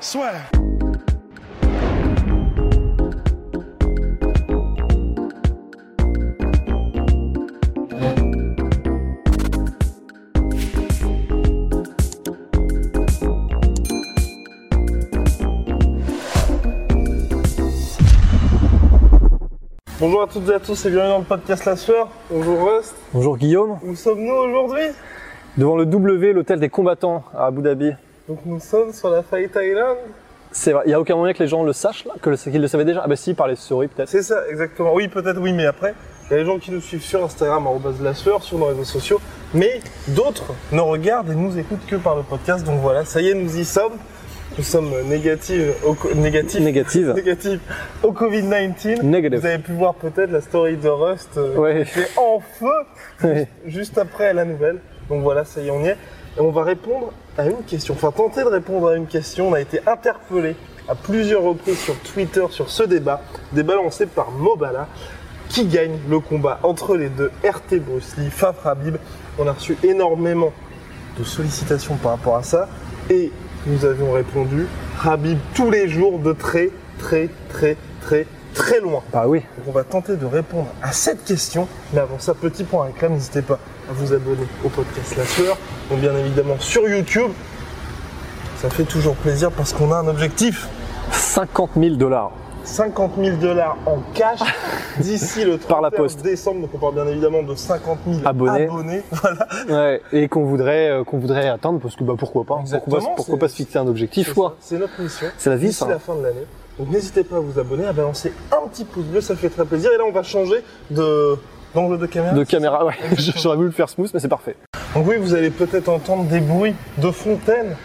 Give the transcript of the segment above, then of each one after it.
Soit. Bonjour à toutes et à tous et bienvenue dans le podcast La Sueur. Bonjour Rust. Bonjour Guillaume. Où sommes-nous aujourd'hui? Devant le W, l'hôtel des combattants à Abu Dhabi. Donc nous sommes sur la Fight Island. C'est vrai, il n'y a aucun moyen que les gens le sachent là, que le- qu'ils le savaient déjà. Ah bah si, par les stories peut-être. C'est ça, exactement. Oui, peut-être oui, mais après, il y a des gens qui nous suivent sur Instagram, arobase la sueur, sur nos réseaux sociaux, mais d'autres ne regardent et nous écoutent que par le podcast. Donc voilà, ça y est, nous y sommes. Nous sommes négatifs au, co- négatifs, Négative. négatifs au Covid-19. Negative. Vous avez pu voir peut-être la story de Rust euh, Ouais. qui est en feu Ouais. juste après la nouvelle. Donc voilà, ça y est, on y est. Et on va répondre à une question, enfin tenter de répondre à une question. On a été interpellé à plusieurs reprises sur Twitter sur ce débat, débat lancé par Mobala. Qui gagne le combat entre les deux RT Bruce Lee, Faf Habib? On a reçu énormément de sollicitations par rapport à ça et nous avions répondu Habib tous les jours de très très très très très loin. Bah oui. Donc on va tenter de répondre à cette question. Mais avant ça, petit point réclame, n'hésitez pas à vous abonner au podcast La Sueur. Donc bien évidemment sur YouTube. Ça fait toujours plaisir parce qu'on a un objectif. 50 000 dollars. 50 000 dollars en cash d'ici le 31 Par la poste. décembre. Donc on parle bien évidemment de 50 000 Abonnés. abonnés. Voilà. Ouais. Et qu'on voudrait, euh, qu'on voudrait atteindre parce que bah pourquoi pas. Exactement, Pourquoi, pas- pourquoi c'est- pas se fixer un objectif C'est notre mission. C'est la vie D'ici la fin de l'année. Donc n'hésitez pas à vous abonner, à balancer un petit pouce bleu, ça fait très plaisir. Et là on va changer de d'angle de caméra. De caméra, ouais. J'aurais voulu le faire smooth, mais c'est parfait. Donc oui, vous allez peut-être entendre des bruits de fontaines,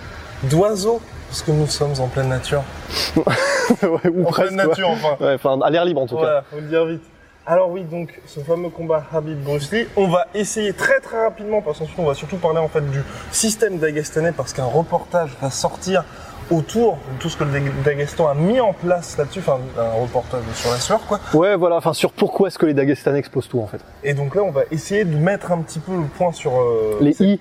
d'oiseaux, parce que nous sommes en pleine nature. ouais, ou En presque. pleine nature, ouais. enfin. Ouais, enfin, à l'air libre en tout cas. Voilà, faut le dire vite. Alors oui, donc ce fameux combat Habib Bruce Lee, on va essayer très très rapidement, parce qu'ensuite on va surtout parler en fait du système dagestanais, parce qu'un reportage va sortir autour de tout ce que le Dag- Daghestan a mis en place là-dessus, enfin un reportage sur la sueur quoi. Ouais, voilà. Enfin, sur pourquoi est-ce que les Dagestanais exposent tout en fait. Et donc là on va essayer de mettre un petit peu le point sur euh, Les I.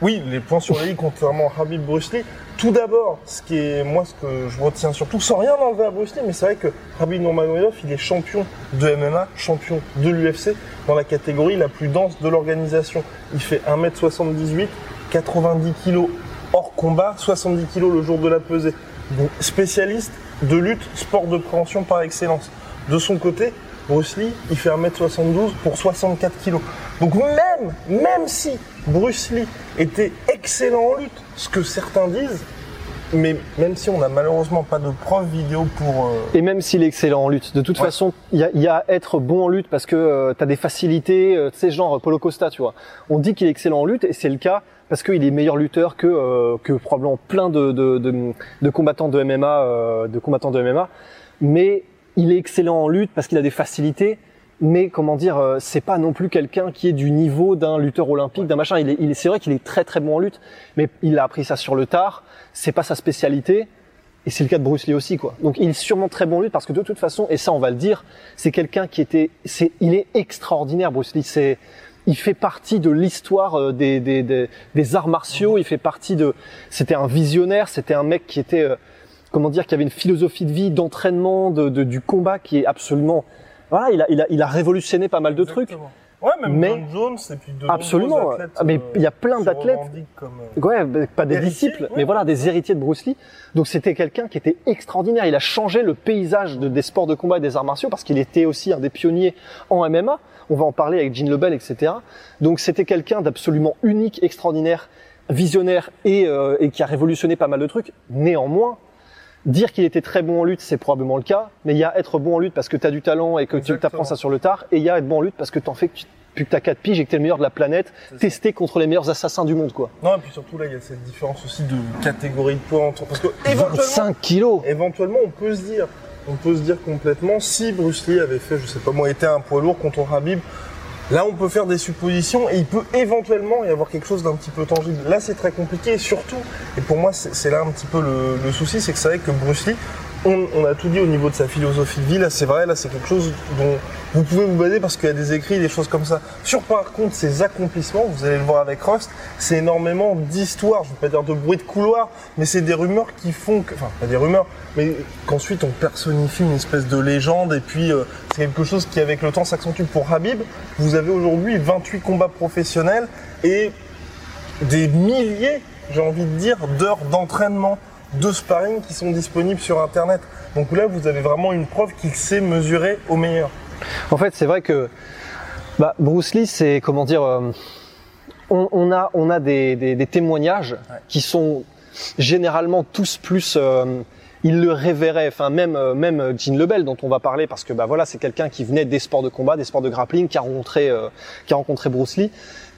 Oui, les points sur les i contrairement à Habib Bruce Lee. Tout d'abord, ce qui est moi ce que je retiens surtout, sans rien enlever à Bruce Lee, mais c'est vrai que Habib Nurmagomedov, il est champion de MMA, champion de l'UFC dans la catégorie la plus dense de l'organisation. Il fait 1m78, 90 kg hors combat, 70 kg le jour de la pesée. Donc spécialiste de lutte, sport de préhension par excellence. De son côté, Bruce Lee, il fait 1m72 pour 64 kg. Donc même, même si Bruce Lee était excellent en lutte, ce que certains disent, mais même si on n'a malheureusement pas de preuves vidéo pour... euh, Et même s'il est excellent en lutte, de toute Ouais. façon, il y a, y a à être bon en lutte parce que tu as des facilités, euh, tu sais, genre Polo Costa, tu vois. On dit qu'il est excellent en lutte et c'est le cas parce qu'il est meilleur lutteur que, euh, que probablement plein de, de, de, de combattants de MMA, euh, de combattants de MMA. Mais il est excellent en lutte parce qu'il a des facilités. Mais comment dire, euh, c'est pas non plus quelqu'un qui est du niveau d'un lutteur olympique, d'un machin. Il est, c'est vrai qu'il est très très bon en lutte, mais il a appris ça sur le tard. C'est pas sa spécialité. Et c'est le cas de Bruce Lee aussi, quoi. Donc il est sûrement très bon en lutte parce que de toute façon, et ça on va le dire, c'est quelqu'un qui était, c'est, il est extraordinaire, Bruce Lee. C'est, il fait partie de l'histoire euh, des, des, des, des arts martiaux. Il fait partie de, c'était un visionnaire, c'était un mec qui était, euh, comment dire, qui avait une philosophie de vie, d'entraînement, de, de- du combat qui est absolument, voilà, il a, il a, il a révolutionné pas mal de trucs. Ouais, même Mais- John Jones et puis de Absolument. athlètes, mais euh, il y a plein d'athlètes euh, Ouais, pas des disciples, ouais. mais voilà, des héritiers de Bruce Lee. Donc c'était quelqu'un qui était extraordinaire. Il a changé le paysage de- des sports de combat et des arts martiaux parce qu'il était aussi un des pionniers en MMA. On va en parler avec Gene Lebel, etc. Donc c'était quelqu'un d'absolument unique, extraordinaire, visionnaire et, euh, et qui a révolutionné pas mal de trucs. Néanmoins, dire qu'il était très bon en lutte, c'est probablement le cas. Mais il y a être bon en lutte parce que tu as du talent et que tu apprends ça sur le tard. Et il y a être bon en lutte parce que t'en fais que tu depuis que t'as 4 piges et que t'es le meilleur de la planète, ça. testé contre les meilleurs assassins du monde, quoi. Non, et puis surtout là, il y a cette différence aussi de catégorie de poids entre. Parce que éventuellement, 25 kilos éventuellement, on peut se dire, on peut se dire complètement, si Bruce Lee avait fait, je sais pas moi, été un poids lourd contre Habib, là on peut faire des suppositions et il peut éventuellement y avoir quelque chose d'un petit peu tangible. Là c'est très compliqué et surtout, et pour moi c'est c'est là un petit peu le, le souci, c'est que c'est vrai que Bruce Lee, on, a tout dit au niveau de sa philosophie de vie, là c'est vrai, là c'est quelque chose dont vous pouvez vous baser parce qu'il y a des écrits, des choses comme ça. Sur par contre ses accomplissements, vous allez le voir avec Rust, c'est énormément d'histoires, je ne veux pas dire de bruit de couloir, mais c'est des rumeurs qui font enfin pas des rumeurs, mais qu'ensuite on personnifie une espèce de légende et puis euh, c'est quelque chose qui avec le temps s'accentue. Pour Habib, vous avez aujourd'hui 28 combats professionnels et des milliers, j'ai envie de dire, d'heures d'entraînement, de sparring qui sont disponibles sur Internet. Donc là, vous avez vraiment une preuve qu'il sait mesurer au meilleur. En fait, c'est vrai que bah, Bruce Lee, c'est comment dire, euh, on, on a on a des, des- des témoignages qui sont généralement tous plus. euh, il le révérait, enfin même euh, même Gene Lebel dont on va parler parce que bah voilà c'est quelqu'un qui venait des sports de combat, des sports de grappling, qui a rencontré euh, qui a rencontré Bruce Lee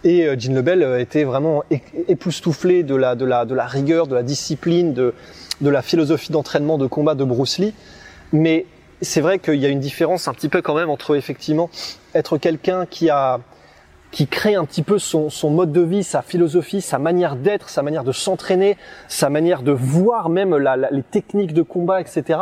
et euh, Gene Lebel euh, était vraiment époustouflé de la de la de la rigueur, de la discipline, de de la philosophie d'entraînement de combat de Bruce Lee. Mais c'est vrai qu'il y a une différence un petit peu quand même entre effectivement être quelqu'un qui a qui crée un petit peu son, son mode de vie, sa philosophie, sa manière d'être, sa manière de s'entraîner, sa manière de voir même la- la- les techniques de combat, etc.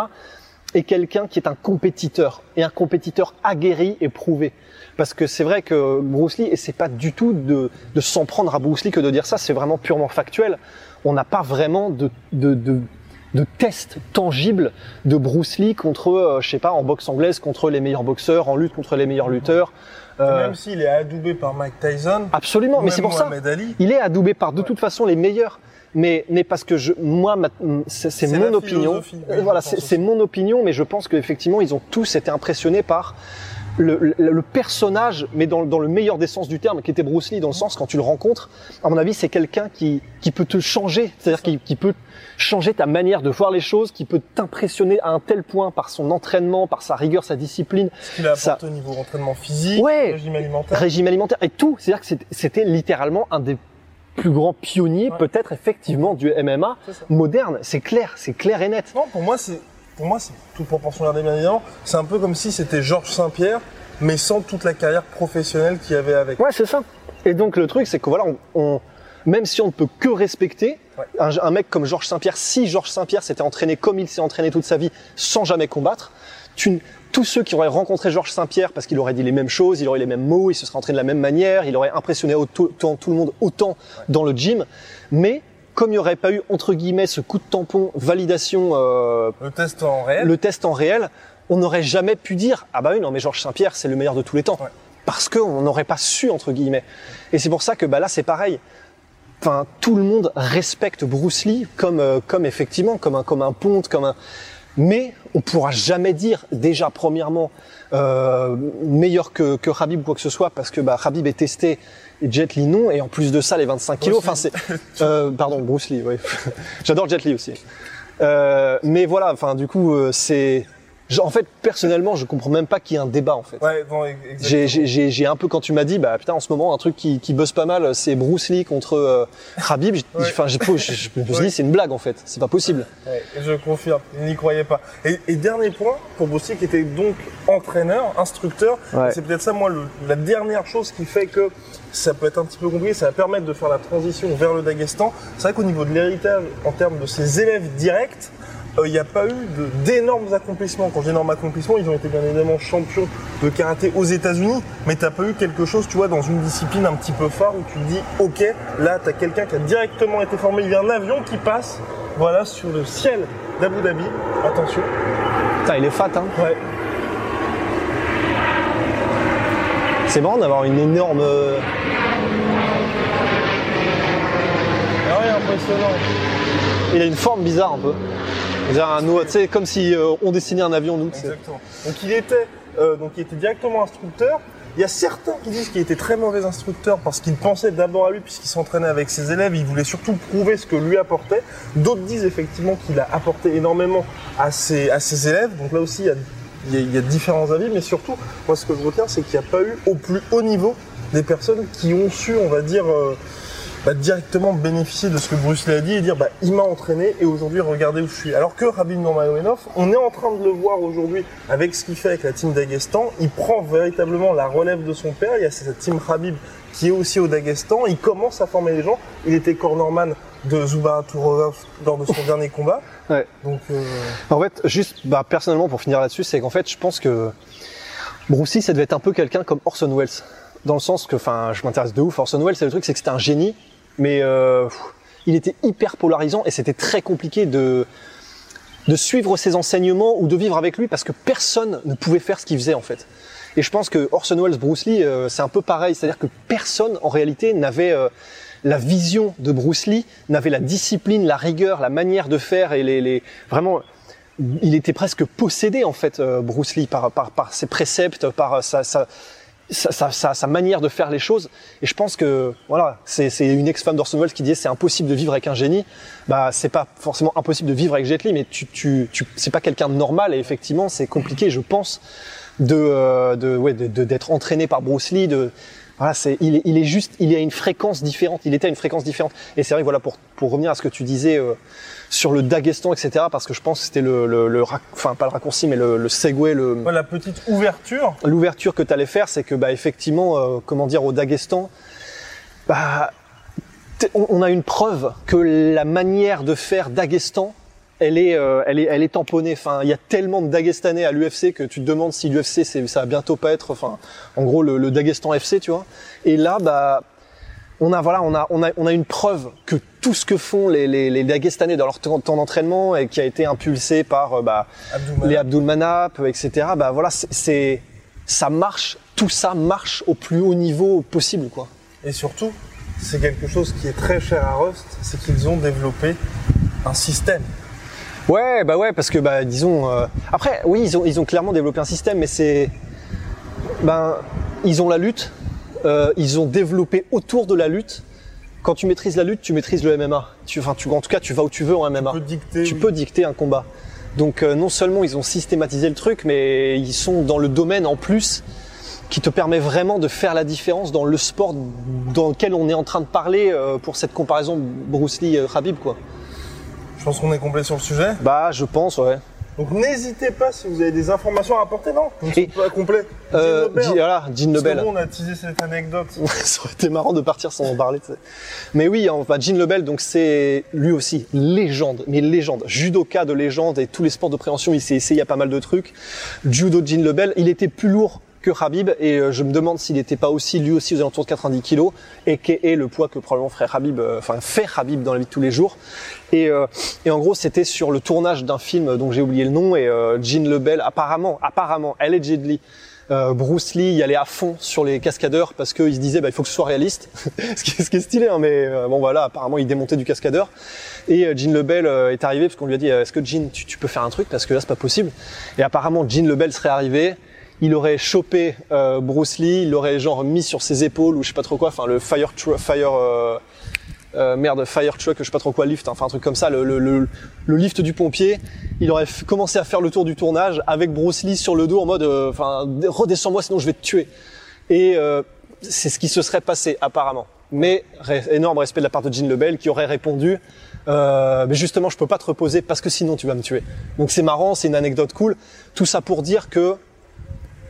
Et quelqu'un qui est un compétiteur et un compétiteur aguerri et prouvé. Parce que c'est vrai que Bruce Lee, et c'est pas du tout de, de s'en prendre à Bruce Lee que de dire ça, c'est vraiment purement factuel. On n'a pas vraiment de, de, de, de test tangible de Bruce Lee contre, euh, je sais pas, en boxe anglaise contre les meilleurs boxeurs, en lutte contre les meilleurs lutteurs. Euh, Même s'il est adoubé par Mike Tyson, Absolument, mais c'est pour ça. Ali, Il est adoubé par de toute façon les meilleurs. Mais, mais parce que je, moi, c'est mon opinion. oui, Euh, voilà, c'est mon opinion, mais je pense qu'effectivement, ils ont tous été impressionnés par le, le, le personnage, mais dans, dans le meilleur des sens du terme, qui était Bruce Lee, dans le sens quand tu le rencontres, à mon avis, c'est quelqu'un qui, qui peut te changer, c'est-à-dire qui, qui peut changer ta manière de voir les choses, qui peut t'impressionner à un tel point par son entraînement, par sa rigueur, sa discipline, ce qu'il a ça- apporté au niveau entraînement physique, Ouais. régime alimentaire. régime alimentaire et tout. C'est-à-dire que c'était- littéralement un des plus grands pionniers, Ouais. peut-être effectivement du MMA moderne. C'est clair, c'est clair et net. Non, pour moi, c'est, pour moi, c'est toute proportion gardée, bien évidemment. C'est un peu comme si c'était Georges Saint-Pierre, mais sans toute la carrière professionnelle qu'il y avait avec. Ouais, c'est ça. Et donc le truc, c'est que voilà, on, on- même si on ne peut que respecter Ouais. un, un mec comme Georges Saint-Pierre, si Georges Saint-Pierre s'était entraîné comme il s'est entraîné toute sa vie, sans jamais combattre, tu, tous ceux qui auraient rencontré Georges Saint-Pierre parce qu'il aurait dit les mêmes choses, il aurait les mêmes mots, il se serait entraîné de la même manière, il aurait impressionné autant, tout le monde autant dans le gym, mais comme il n'y aurait pas eu entre guillemets ce coup de tampon validation euh, Le test en réel. le test en réel, on n'aurait jamais pu dire ah bah oui non mais Georges Saint-Pierre c'est le meilleur de tous les temps Ouais. parce qu'on n'aurait pas su entre guillemets. Et c'est pour ça que bah là c'est pareil. Enfin tout le monde respecte Bruce Lee comme euh, comme effectivement comme un comme un ponte comme un mais on pourra jamais dire déjà premièrement euh, meilleur que que Habib ou quoi que ce soit parce que bah Habib est testé et Jet Li non. Et en plus de ça les 25 kilos enfin c'est euh, pardon Bruce Lee oui. J'adore Jet Li aussi. Euh, mais voilà enfin du coup euh, c'est je- en fait personnellement je comprends même pas qu'il y ait un débat en fait Ouais, j'ai, un peu quand tu m'as dit bah putain en ce moment un truc qui, qui buzz pas mal c'est Bruce Lee contre euh, Khabib enfin je, je me suis Ouais. dit c'est une blague en fait c'est pas possible Ouais, je confirme, il n'y croyait pas. Et, et dernier point, pour Bruce Lee, qui était donc entraîneur, instructeur, Ouais. c'est peut-être ça, moi, le- la dernière chose qui fait que ça peut être un petit peu compliqué, ça va permettre de faire la transition vers le Daghestan. C'est vrai qu'au niveau de l'héritage, en termes de ses élèves directs, euh, il n'y a pas eu d'énormes accomplissements. Quand j'ai d'énormes accomplissements, ils ont été bien évidemment champions de karaté aux États-Unis, mais t'as pas eu quelque chose, tu vois, dans une discipline un petit peu phare où tu te dis, ok, là, t'as quelqu'un qui a directement été formé. Il y a un avion qui passe, voilà, sur le ciel d'Abu Dhabi. Attention. putain il est fat hein Ouais. c'est marrant d'avoir une énorme euh, Ah ouais, impressionnant. il a une forme bizarre un peu Sais comme si euh, on dessinait un avion nous. Exactement. Donc il était, euh, donc il était directement instructeur. Il y a certains qui disent qu'il était très mauvais instructeur parce qu'il pensait d'abord à lui puisqu'il s'entraînait avec ses élèves. Il voulait surtout prouver ce que lui apportait. D'autres disent effectivement qu'il a apporté énormément à ses, élèves. Donc là aussi, il y a différents avis. Mais surtout, moi, ce que je retiens, c'est qu'il n'y a pas eu au plus haut niveau des personnes qui ont su, on va dire, euh, bah, directement bénéficier de ce que Bruce Lee a dit et dire bah, il m'a entraîné et aujourd'hui regardez où je suis. Alors que Rabin Nurmagomedov, on est en train de le voir aujourd'hui avec ce qu'il fait avec la team d'Aguestan. Il prend véritablement la relève de son père. Il y a cette team Habib qui est aussi au Daghestan. Il commence à former les gens. Il était cornerman de Zuba Tourov lors de son dernier combat. Ouais. Donc euh, En fait, juste, bah, personnellement, pour finir là-dessus, c'est qu'en fait, je pense que Bruce Lee, ça devait être un peu quelqu'un comme Orson Welles. Dans le sens que, enfin, je m'intéresse de ouf. Orson Welles, c'est le truc, c'est que c'était un génie, mais euh, il était hyper polarisant et c'était très compliqué de de suivre ses enseignements ou de vivre avec lui parce que personne ne pouvait faire ce qu'il faisait en fait. Et je pense que Orson Welles, Bruce Lee, euh, c'est un peu pareil, c'est-à-dire que personne en réalité n'avait euh, la vision de Bruce Lee, n'avait la discipline, la rigueur, la manière de faire et les, les vraiment il était presque possédé en fait Bruce Lee par, par, ses préceptes, par sa, sa, sa- manière de faire les choses. Et je pense que voilà, c'est une ex-femme d'Orson Welles qui disait c'est impossible de vivre avec un génie. Bah c'est pas forcément impossible de vivre avec Jet Li, mais tu, tu, c'est pas quelqu'un de normal et effectivement c'est compliqué, je pense, de euh, de ouais de- d'être entraîné par Bruce Lee. De voilà, c'est il est, il est juste, il est à une fréquence différente. Il était à une fréquence différente. Et c'est vrai, voilà, pour pour revenir à ce que tu disais. euh, sur le Daghestan, etc. Parce que je pense que c'était le, le, le rac- enfin pas le raccourci, mais le, le segue, le, la petite ouverture. l'ouverture que tu allais faire, c'est que bah effectivement, euh, comment dire, au Daghestan, bah on a une preuve que la manière de faire Daghestan, elle est, euh, elle est, elle est tamponnée. Enfin, il y a tellement de Dagestanais à l'UFC que tu te demandes si l'UFC, ça va bientôt pas être, enfin, en gros, le, le Daghestan FC, tu vois. Et là, bah, on a, voilà, on a, on a, on a une preuve que tout ce que font les, les, les Dagestanais dans leur temps, d'entraînement et qui a été impulsé par, euh, bah, Abdul les Abdul Manap, etc. Bah voilà, c'est, ça marche, tout ça marche au plus haut niveau possible, quoi. Et surtout, c'est quelque chose qui est très cher à Rust, c'est qu'ils ont développé un système. Ouais, bah ouais, parce que bah disons, euh, après, oui, ils ont, ils ont clairement développé un système, mais c'est, ben, ils ont la lutte, euh, ils ont développé autour de la lutte. Quand tu maîtrises la lutte, tu maîtrises le MMA. Tu, enfin, tu, en tout cas, tu vas où tu veux en MMA. Tu peux dicter. tu oui. peux dicter un combat. Donc euh, non seulement ils ont systématisé le truc, mais ils sont dans le domaine en plus qui te permet vraiment de faire la différence dans le sport dans lequel on est en train de parler pour cette comparaison Bruce Lee Khabib quoi. Je pense qu'on est complet sur le sujet? Bah je pense ouais. Donc n'hésitez pas si vous avez des informations à apporter. Non, on ne pas complet. Euh, Nobel. Jean- voilà, Jean Parce que Nobel. nous, on a teasé cette anecdote. ça aurait été marrant de partir sans en parler. Mais oui, enfin, Jean Lebel, donc c'est lui aussi légende, mais légende, judoka de légende et tous les sports de préhension, il s'est essayé à pas mal de trucs. Judo Jean Lebel, il était plus lourd que Habib et euh, je me demande s'il n'était pas aussi lui aussi aux alentours de 90 kilos et qui est le poids que probablement ferait Habib, euh, enfin fait Habib dans la vie de tous les jours. Et, euh, et en gros, c'était sur le tournage d'un film dont j'ai oublié le nom et Jean Lebel, apparemment, apparemment, allegedly, Bruce Lee y allait à fond sur les cascadeurs parce qu'il se disait bah, il faut que ce soit réaliste, ce, qui est, stylé, hein, mais bon voilà, apparemment il démontait du cascadeur. Et Jean Lebel est arrivé parce qu'on lui a dit est-ce que Jean tu, tu peux faire un truc? Parce que là c'est pas possible. Et apparemment Jean Lebel serait arrivé, il aurait chopé euh, Bruce Lee, il l'aurait genre mis sur ses épaules ou je sais pas trop quoi, enfin le fire fire euh, euh, merde, fire truck, je sais pas trop quoi, lift, hein, enfin un truc comme ça, le, lift du pompier. Il aurait commencé à faire le tour du tournage avec Bruce Lee sur le dos en mode, enfin, redescends-moi sinon je vais te tuer. Et c'est ce qui se serait passé apparemment. Mais énorme respect de la part de Jean Lebel qui aurait répondu, mais justement je peux pas te reposer parce que sinon tu vas me tuer. Donc c'est marrant, c'est une anecdote cool. Tout ça pour dire que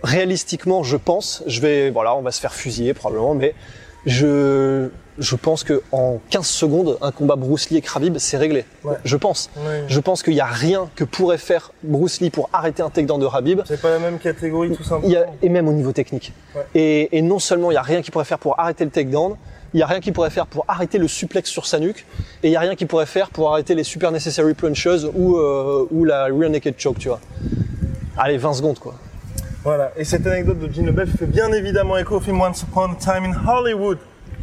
réalistiquement, je pense, je vais, voilà, on va se faire fusiller probablement, mais je, je pense que en 15 secondes, un combat Bruce Lee et Khabib, c'est réglé. Ouais. Je pense. Je pense qu'il n'y a rien que pourrait faire Bruce Lee pour arrêter un takedown de Khabib. C'est pas la même catégorie tout simplement. Il y a, et même au niveau technique. Ouais. Et, et non seulement il n'y a rien qui pourrait faire pour arrêter le takedown, il n'y a rien qui pourrait faire pour arrêter le suplex sur sa nuque, et il n'y a rien qui pourrait faire pour arrêter les super necessary punches ou, euh, ou la rear naked choke, tu vois. Allez, 20 secondes quoi. Voilà. Et cette anecdote de Jean Lebel fait bien évidemment écho au film Once Upon a Time in Hollywood.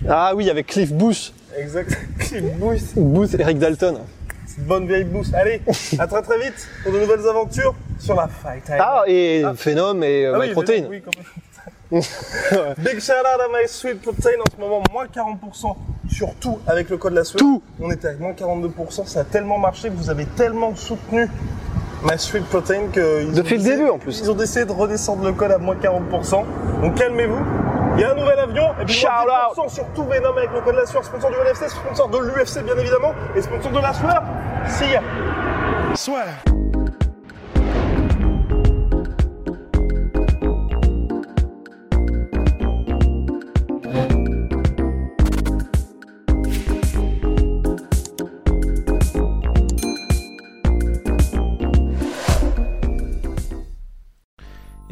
Ah oui, avec Cliff Booth, Exact. Cliff Booth. Booth, Eric Dalton. Cette bonne vieille boost. Allez, à très très vite pour de nouvelles aventures sur la Fight Time. Ah, et Phenom et euh, Ah oui, Protein. oui, quand même. Big shout out à My Sweet Protein en ce moment, moins 40% sur tout avec le code la Sweet. Tout. On était avec moins 42%, ça a tellement marché vous avez tellement soutenu My Sweet Protein que ils ont Depuis le début, en plus. Ils ont décidé de redescendre le code à moins 40%. Donc calmez-vous. Il y a un nouvel avion. Et puis Shout 10% sur tout Venom avec le code de la sueur, sponsor du LFC, sponsor de l'UFC bien évidemment, et sponsor de la sueur. Ya. Swear.